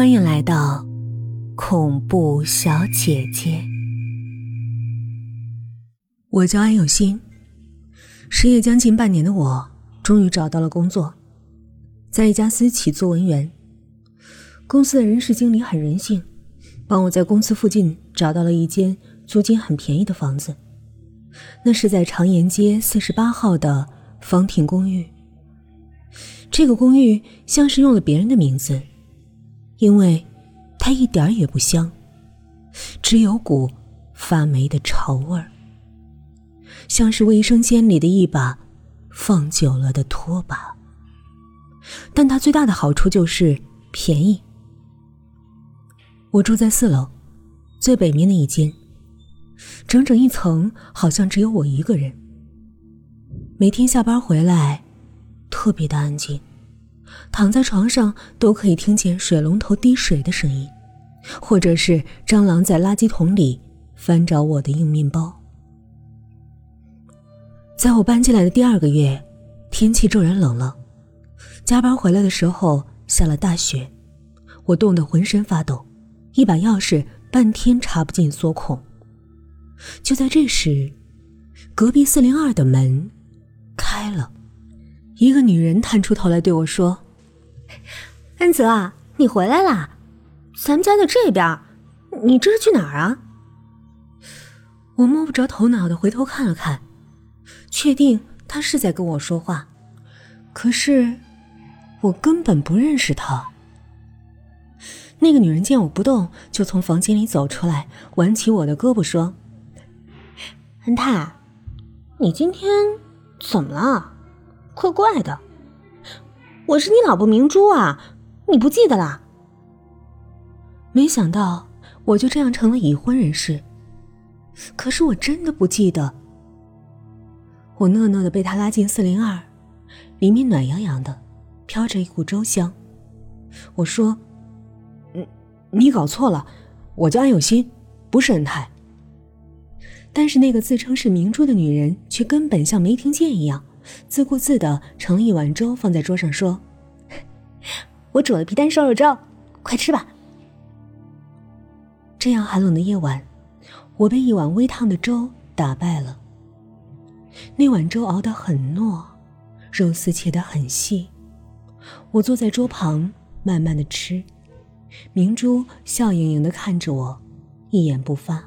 欢迎来到恐怖小姐姐。我叫安有心，失业将近半年的我，终于找到了工作，在一家私企做文员。公司的人事经理很人性，帮我在公司附近找到了一间租金很便宜的房子，那是在长延街四十八号的方亭公寓。这个公寓像是用了别人的名字。因为它一点也不香，只有股发霉的潮味儿，像是卫生间里的一把放久了的拖把。但它最大的好处就是便宜。我住在四楼，最北面的一间，整整一层，好像只有我一个人。每天下班回来，特别的安静。躺在床上都可以听见水龙头滴水的声音，或者是蟑螂在垃圾桶里翻找我的硬面包。在我搬进来的第二个月，天气骤然冷了，加班回来的时候下了大雪，我冻得浑身发抖，一把钥匙半天插不进锁孔。就在这时，隔壁四零二的门开了。一个女人探出头来对我说：“安泽啊，你回来啦！咱们家在这边，你这是去哪儿啊？”我摸不着头脑的回头看了看，确定他是在跟我说话，可是我根本不认识他。那个女人见我不动，就从房间里走出来，挽起我的胳膊说：“安泰，你今天怎么了？”怪怪的，我是你老婆明珠啊，你不记得啦？没想到我就这样成了已婚人士，可是我真的不记得。我讷讷的被他拉进四零二，里面暖洋洋的，飘着一股粥香。我说：“嗯，你搞错了，我叫安有心，不是恩泰。”但是那个自称是明珠的女人却根本像没听见一样。自顾自的盛了一碗粥放在桌上，说：“我煮了皮蛋瘦肉粥，快吃吧。”这样寒冷的夜晚，我被一碗微烫的粥打败了。那碗粥熬得很糯，肉丝切得很细。我坐在桌旁，慢慢的吃。明珠笑盈盈的看着我，一言不发。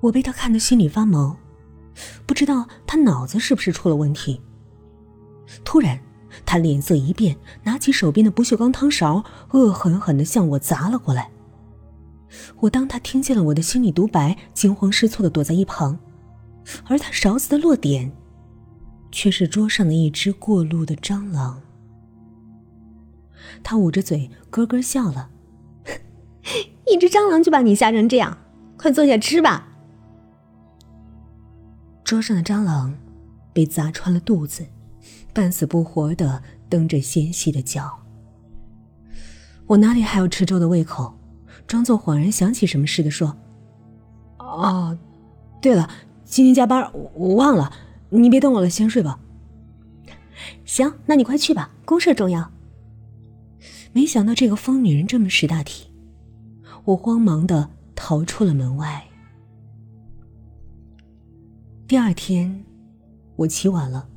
我被他看得心里发毛。不知道他脑子是不是出了问题。突然，他脸色一变，拿起手边的不锈钢汤勺，恶狠狠地向我砸了过来。我当他听见了我的心理独白，惊慌失措地躲在一旁，而他勺子的落点，却是桌上的一只过路的蟑螂。他捂着嘴咯咯笑了：“一只蟑螂就把你吓成这样，快坐下吃吧。”桌上的蟑螂被砸穿了肚子，半死不活的蹬着纤细的脚。我哪里还有吃粥的胃口？装作恍然想起什么似的说：“哦，对了，今天加班，我忘了。你别等我了，先睡吧。”行，那你快去吧，公事重要。没想到这个疯女人这么识大体，我慌忙的逃出了门外。第二天，我起晚了，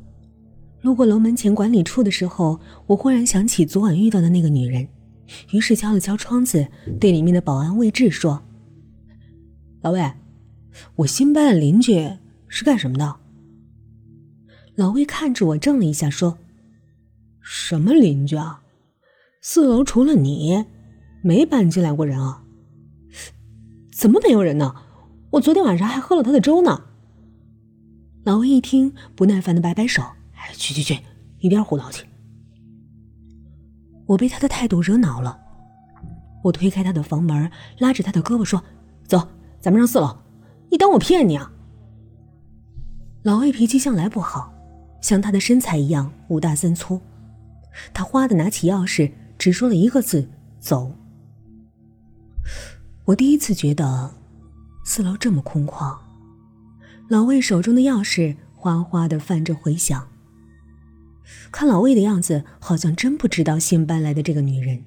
路过楼门前管理处的时候，我忽然想起昨晚遇到的那个女人，于是敲了敲窗子，对里面的保安魏志说：“老魏，我新搬的邻居是干什么的？”老魏看着我，怔了一下，说：“什么邻居啊？四楼除了你，没搬进来过人啊？怎么没有人呢？我昨天晚上还喝了他的粥呢。”老魏一听，不耐烦的摆摆手：“，去去去，一边胡闹去！”我被他的态度惹恼了，我推开他的房门，拉着他的胳膊说：“走，咱们上四楼。你当我骗你啊？”老魏脾气向来不好，像他的身材一样五大三粗。他哗的拿起钥匙，只说了一个字：“走。”我第一次觉得四楼这么空旷。老魏手中的钥匙哗哗的泛着回响。看老魏的样子，好像真不知道新搬来的这个女人。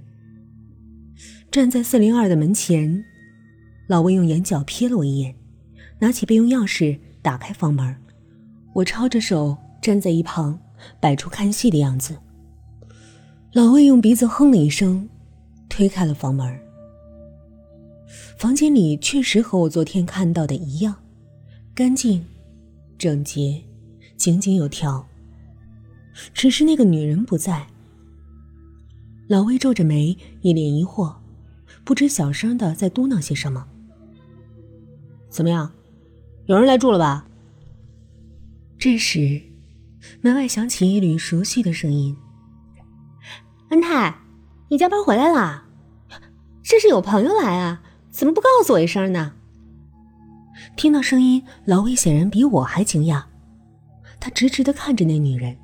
站在四零二的门前，老魏用眼角瞥了我一眼，拿起备用钥匙打开房门。我抄着手站在一旁，摆出看戏的样子。老魏用鼻子哼了一声，推开了房门。房间里确实和我昨天看到的一样，干净、整洁、井井有条。只是那个女人不在。老魏皱着眉，一脸疑惑，不知小声的在嘟囔些什么。怎么样，有人来住了吧？这时，门外响起一缕熟悉的声音：“恩泰，你加班回来啦？这是有朋友来啊？怎么不告诉我一声呢？”听到声音，老魏显然比我还惊讶，他直直的看着那女人，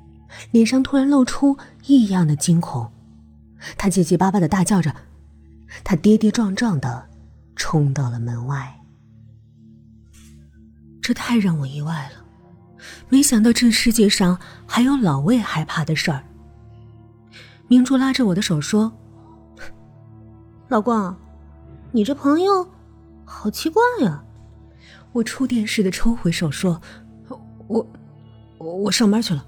脸上突然露出异样的惊恐，他结结巴巴的大叫着，他跌跌撞撞的冲到了门外。这太让我意外了。没想到这世界上还有老魏害怕的事儿。明珠拉着我的手说：“老公，你这朋友好奇怪呀。”我触电似的抽回手说：“我我上班去了。”